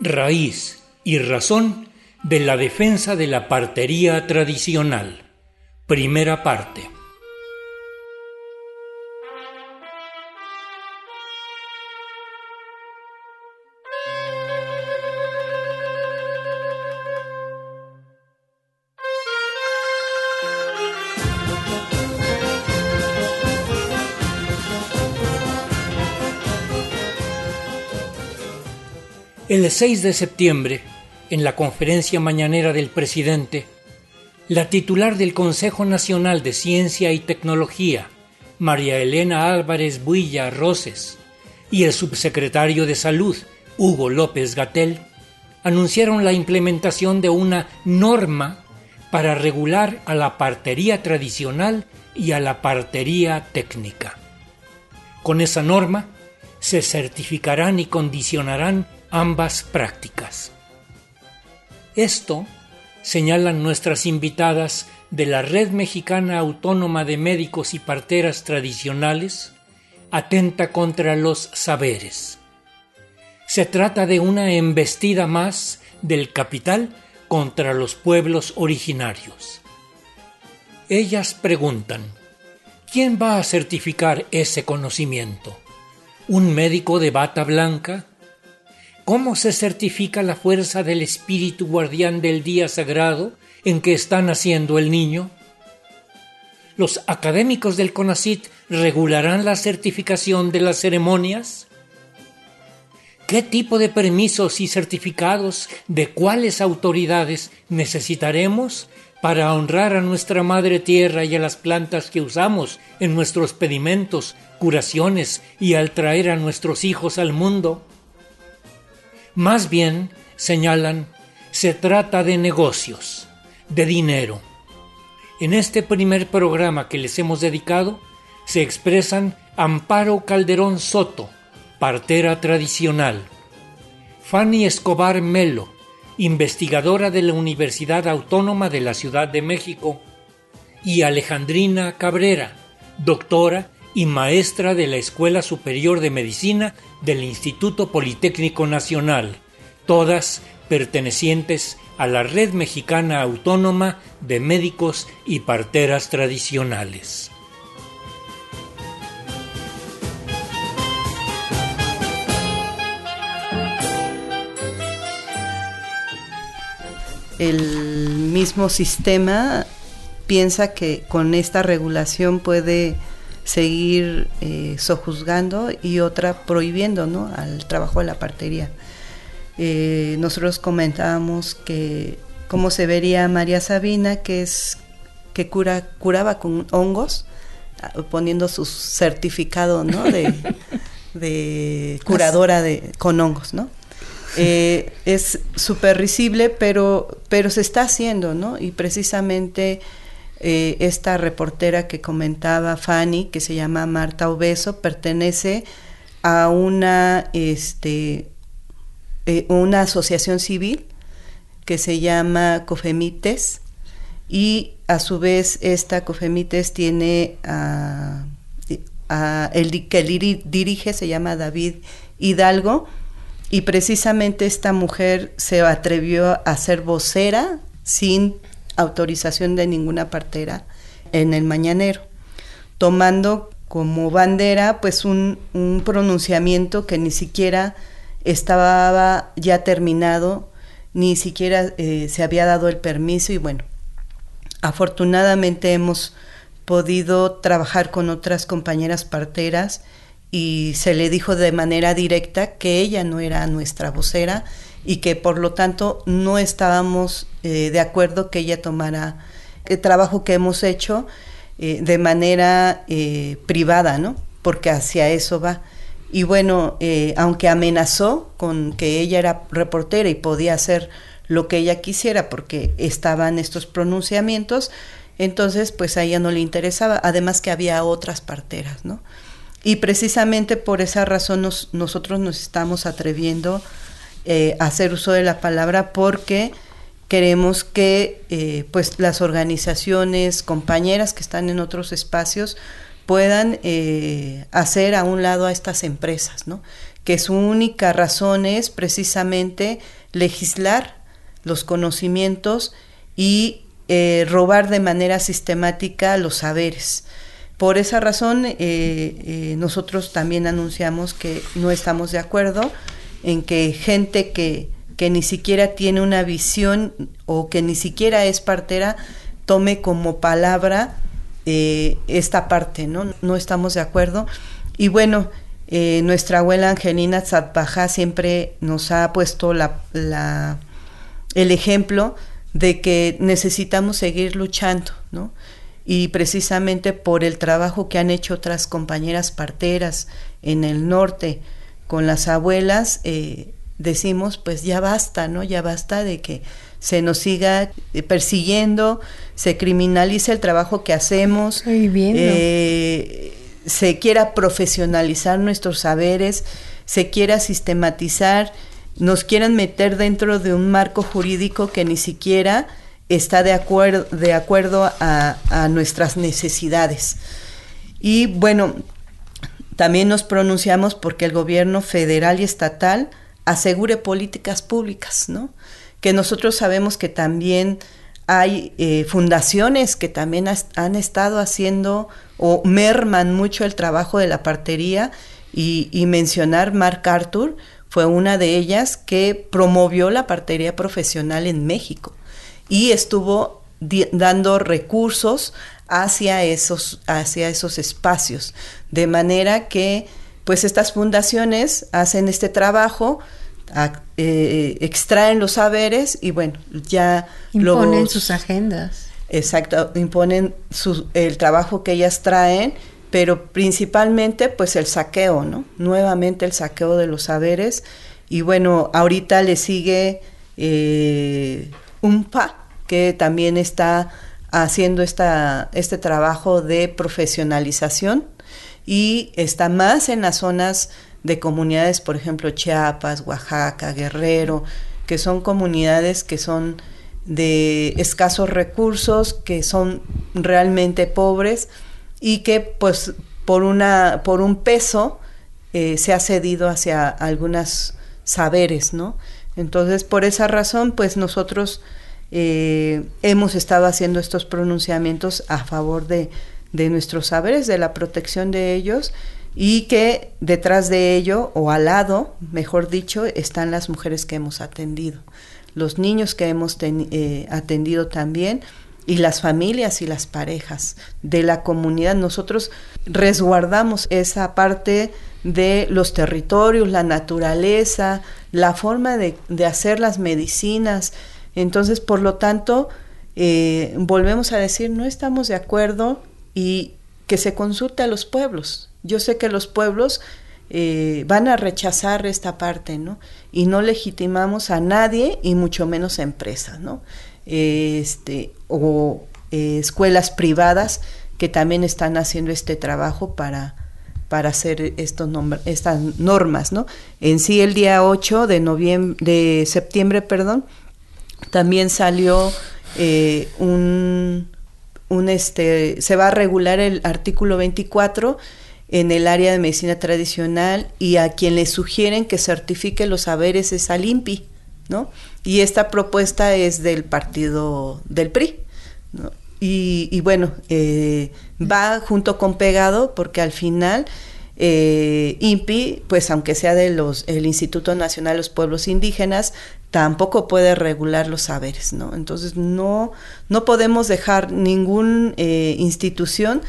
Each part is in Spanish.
raíz y razón de la defensa de la partería tradicional. Primera parte. El 6 de septiembre, en la conferencia mañanera del presidente, la titular del Consejo Nacional de Ciencia y Tecnología, María Elena Álvarez Builla Roses, y el subsecretario de Salud, Hugo López Gatel, anunciaron la implementación de una norma para regular a la partería tradicional y a la partería técnica. Con esa norma se certificarán y condicionarán ambas prácticas. Esto, señalan nuestras invitadas de la Red Mexicana Autónoma de Médicos y Parteras Tradicionales, atenta contra los saberes. Se trata de una embestida más del capital contra los pueblos originarios. Ellas preguntan, ¿quién va a certificar ese conocimiento? ¿Un médico de bata blanca? ¿Cómo se certifica la fuerza del espíritu guardián del día sagrado en que está naciendo el niño? ¿Los académicos del CONACIT regularán la certificación de las ceremonias? ¿Qué tipo de permisos y certificados de cuáles autoridades necesitaremos para honrar a nuestra madre tierra y a las plantas que usamos en nuestros pedimentos, curaciones y al traer a nuestros hijos al mundo? Más bien, señalan, se trata de negocios, de dinero. En este primer programa que les hemos dedicado, se expresan Amparo Calderón Soto, partera tradicional, Fanny Escobar Melo, investigadora de la Universidad Autónoma de la Ciudad de México, y Alejandrina Cabrera, doctora y maestra de la Escuela Superior de Medicina del Instituto Politécnico Nacional, todas pertenecientes a la Red Mexicana Autónoma de Médicos y Parteras Tradicionales. El mismo sistema piensa que con esta regulación puede seguir eh, sojuzgando y otra prohibiendo ¿no? al trabajo de la partería. Eh, nosotros comentábamos que cómo se vería María Sabina, que es que cura, curaba con hongos, ah, poniendo su certificado ¿no? de, de curadora de, con hongos, ¿no? Eh, es súper risible, pero, pero se está haciendo, ¿no? Y precisamente eh, esta reportera que comentaba Fanny, que se llama Marta Obeso, pertenece a una, este, eh, una asociación civil que se llama Cofemites y a su vez esta Cofemites tiene a, el que dirige se llama David Hidalgo y precisamente esta mujer se atrevió a ser vocera sin autorización de ninguna partera en el mañanero, tomando como bandera pues un, pronunciamiento que ni siquiera estaba ya terminado, ni siquiera eh, se había dado el permiso y bueno, afortunadamente hemos podido trabajar con otras compañeras parteras y se le dijo de manera directa que ella no era nuestra vocera y que por lo tanto no estábamos eh, de acuerdo que ella tomara el trabajo que hemos hecho eh, de manera eh, privada, ¿no? Porque hacia eso va. Y bueno, aunque amenazó con que ella era reportera y podía hacer lo que ella quisiera porque estaban estos pronunciamientos, entonces pues a ella no le interesaba, además que había otras parteras, ¿no? Y precisamente por esa razón nosotros nos estamos atreviendo eh, hacer uso de la palabra porque queremos que eh, pues las organizaciones compañeras que están en otros espacios puedan eh, hacer a un lado a estas empresas, ¿no? que su única razón es precisamente legislar los conocimientos y robar de manera sistemática los saberes. Por esa razón, nosotros también anunciamos que no estamos de acuerdo en que gente que, que ni siquiera tiene una visión o que ni siquiera es partera tome como palabra eh, esta parte, ¿no? No estamos de acuerdo. Y bueno, eh, nuestra abuela Angelina Tzatbajá siempre nos ha puesto la, el ejemplo de que necesitamos seguir luchando, ¿no? Y precisamente por el trabajo que han hecho otras compañeras parteras en el norte con las abuelas, eh, decimos, pues ya basta, ¿no? Ya basta de que se nos siga eh, persiguiendo, se criminalice el trabajo que hacemos, eh, se quiera profesionalizar nuestros saberes, se quiera sistematizar, nos quieran meter dentro de un marco jurídico que ni siquiera está de, acuerdo, de acuerdo a, a nuestras necesidades. Y bueno, también nos pronunciamos porque el gobierno federal y estatal asegure políticas públicas, ¿no? que nosotros sabemos que también hay eh, fundaciones que también han estado haciendo o merman mucho el trabajo de la partería y, mencionar Mark Arthur fue una de ellas que promovió la partería profesional en México y estuvo dando recursos hacia esos, hacia esos espacios, de manera que pues estas fundaciones hacen este trabajo, eh, extraen los saberes y bueno, ya imponen sus agendas. Exacto, imponen el trabajo que ellas traen, pero principalmente pues el saqueo, ¿no? Nuevamente el saqueo de los saberes y bueno, ahorita le sigue eh, UMPA, que también está haciendo esta, este trabajo de profesionalización y está más en las zonas de comunidades, por ejemplo, Chiapas, Oaxaca, Guerrero, que son comunidades que son de escasos recursos, que son realmente pobres y que pues por, una, por un peso eh, se ha cedido hacia algunos saberes, ¿no? Entonces, por esa razón, pues nosotros eh, hemos estado haciendo estos pronunciamientos a favor de, de nuestros saberes, de la protección de ellos y que detrás de ello, o al lado, mejor dicho, están las mujeres que hemos atendido, los niños que hemos eh, atendido también y las familias y las parejas de la comunidad. Nosotros resguardamos esa parte de los territorios, la naturaleza, la forma de, hacer las medicinas. Entonces, por lo tanto, eh, volvemos a decir, no estamos de acuerdo y que se consulte a los pueblos, yo sé que los pueblos eh, van a rechazar esta parte, ¿no? Y no legitimamos a nadie y mucho menos a empresas, ¿no? Este, o eh, escuelas privadas que también están haciendo este trabajo para, para hacer estos estas normas, ¿no? En sí, el día 8 de, de septiembre, perdón, también salió eh, un, un, este, se va a regular el artículo 24 en el área de medicina tradicional y a quien le sugieren que certifique los saberes es al INPI, ¿no? Y esta propuesta es del partido del PRI, ¿no? y, bueno, eh, va junto con pegado porque al final eh, INPI, pues aunque sea de los el Instituto Nacional de los Pueblos Indígenas, tampoco puede regular los saberes, ¿no? Entonces no, no podemos dejar ninguna eh, institución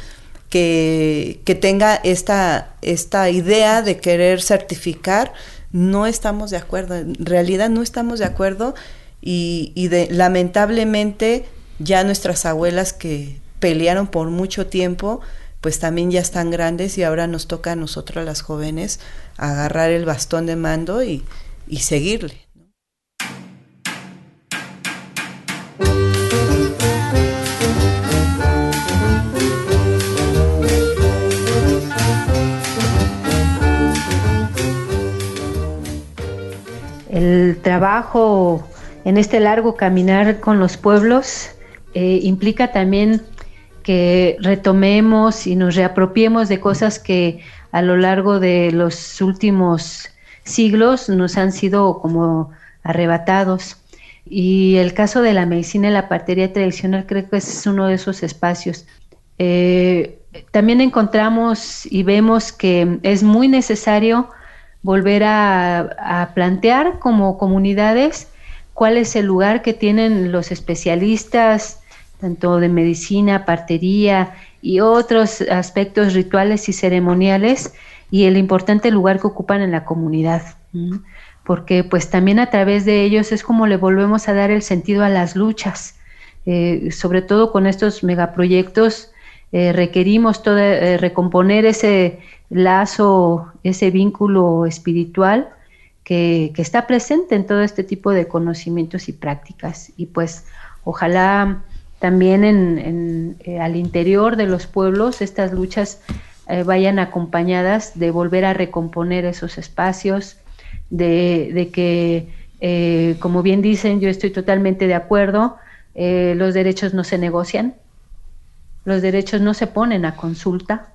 que, tenga esta, esta idea de querer certificar, no estamos de acuerdo, en realidad no estamos de acuerdo y, y lamentablemente ya nuestras abuelas que pelearon por mucho tiempo, pues también ya están grandes y ahora nos toca a nosotros las jóvenes agarrar el bastón de mando y, y seguirle. El trabajo en este largo caminar con los pueblos eh, implica también que retomemos y nos reapropiemos de cosas que a lo largo de los últimos siglos nos han sido como arrebatados. Y el caso de la medicina y la partería tradicional creo que es uno de esos espacios. Eh, también encontramos y vemos que es muy necesario volver a, plantear como comunidades cuál es el lugar que tienen los especialistas, tanto de medicina, partería y otros aspectos rituales y ceremoniales, y el importante lugar que ocupan en la comunidad. Porque pues también a través de ellos es como le volvemos a dar el sentido a las luchas, eh, sobre todo con estos megaproyectos eh, requerimos eh, recomponer ese lazo, ese vínculo espiritual que, está presente en todo este tipo de conocimientos y prácticas. Y pues ojalá también en, eh, al interior de los pueblos estas luchas vayan acompañadas de volver a recomponer esos espacios, de, que, como bien dicen, yo estoy totalmente de acuerdo, los derechos no se negocian, los derechos no se ponen a consulta.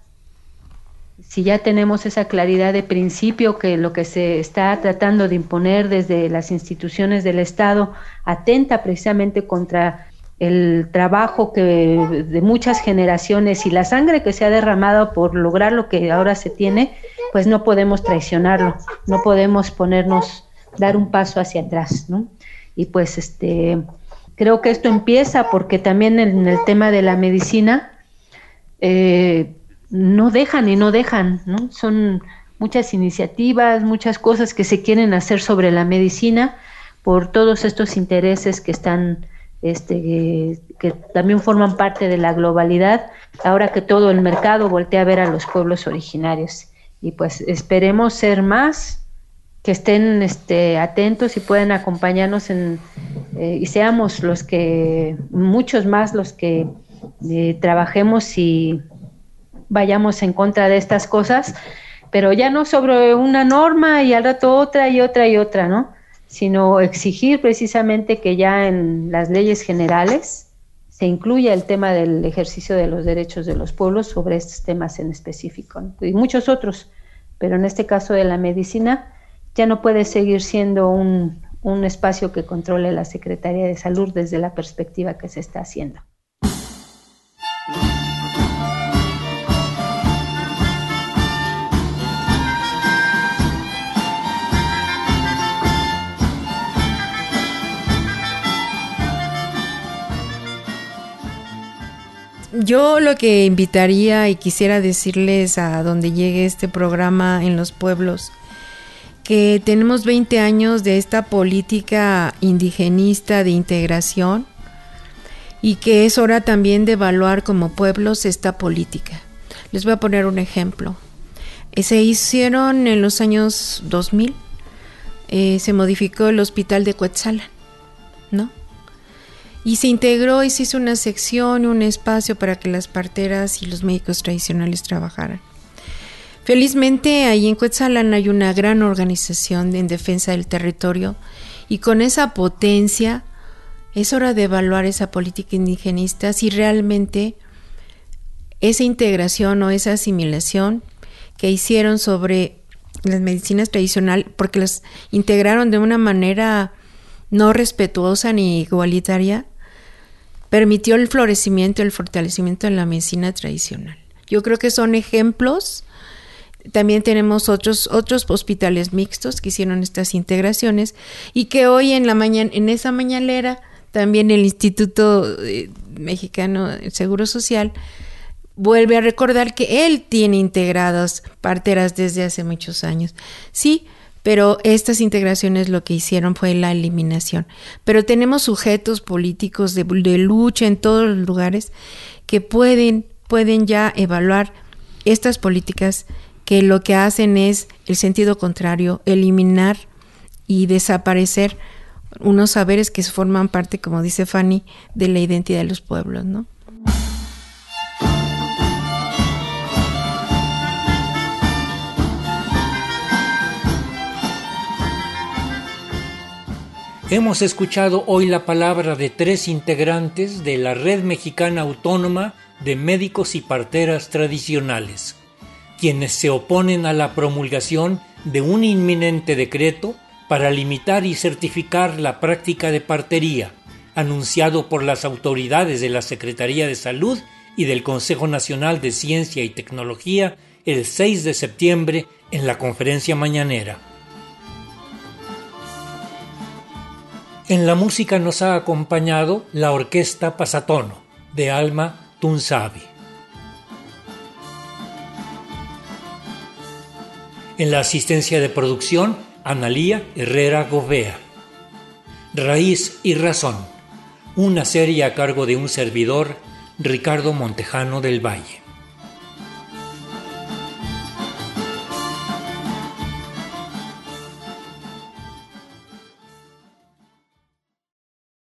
Si ya tenemos esa claridad de principio que lo que se está tratando de imponer desde las instituciones del Estado atenta precisamente contra el trabajo que de muchas generaciones y la sangre que se ha derramado por lograr lo que ahora se tiene, pues no podemos traicionarlo, no podemos ponernos dar un paso hacia atrás, ¿no? Y pues este Creo que esto empieza porque también en el tema de la medicina eh, no dejan y no dejan, ¿no? Son muchas iniciativas, muchas cosas que se quieren hacer sobre la medicina por todos estos intereses que están, este, que también forman parte de la globalidad, ahora que todo el mercado voltea a ver a los pueblos originarios. Y pues esperemos ser más, que estén este, atentos y puedan acompañarnos en, eh, y seamos los que, muchos más los que eh, trabajemos y vayamos en contra de estas cosas, pero ya no sobre una norma y al rato otra y otra y otra, ¿no? Sino exigir precisamente que ya en las leyes generales se incluya el tema del ejercicio de los derechos de los pueblos sobre estos temas en específico, y muchos otros, pero en este caso de la medicina, ya no puede seguir siendo un, espacio que controle la Secretaría de Salud desde la perspectiva que se está haciendo. Yo lo que invitaría y quisiera decirles a donde llegue este programa en los pueblos que tenemos 20 años de esta política indigenista de integración y que es hora también de evaluar como pueblos esta política. Les voy a poner un ejemplo. Eh, se hicieron en los años 2000, eh, se modificó el hospital de Coetzalan, ¿no? Y se integró y se hizo una sección, un espacio para que las parteras y los médicos tradicionales trabajaran. Felizmente ahí en Cuetzalan hay una gran organización en defensa del territorio y con esa potencia es hora de evaluar esa política indigenista si realmente esa integración o esa asimilación que hicieron sobre las medicinas tradicionales, porque las integraron de una manera no respetuosa ni igualitaria, permitió el florecimiento, el fortalecimiento de la medicina tradicional. Yo creo que son ejemplos también tenemos otros, otros hospitales mixtos que hicieron estas integraciones y que hoy en la mañana, en esa mañanera, también el Instituto eh, Mexicano del Seguro Social vuelve a recordar que él tiene integradas parteras desde hace muchos años. Sí, pero estas integraciones lo que hicieron fue la eliminación. Pero tenemos sujetos políticos de, lucha en todos los lugares que pueden, pueden ya evaluar estas políticas que lo que hacen es el sentido contrario, eliminar y desaparecer unos saberes que forman parte, como dice Fanny, de la identidad de los pueblos, ¿no? Hemos escuchado hoy la palabra de tres integrantes de la Red Mexicana Autónoma de médicos y parteras tradicionales, quienes se oponen a la promulgación de un inminente decreto para limitar y certificar la práctica de partería, anunciado por las autoridades de la Secretaría de Salud y del Consejo Nacional de Ciencia y Tecnología el 6 de septiembre en la conferencia mañanera. En la música nos ha acompañado la orquesta Pasatono de Alma Tunsavi. En la asistencia de producción, Analía Herrera Govea. Raíz y Razón, una serie a cargo de un servidor, Ricardo Montejano del Valle.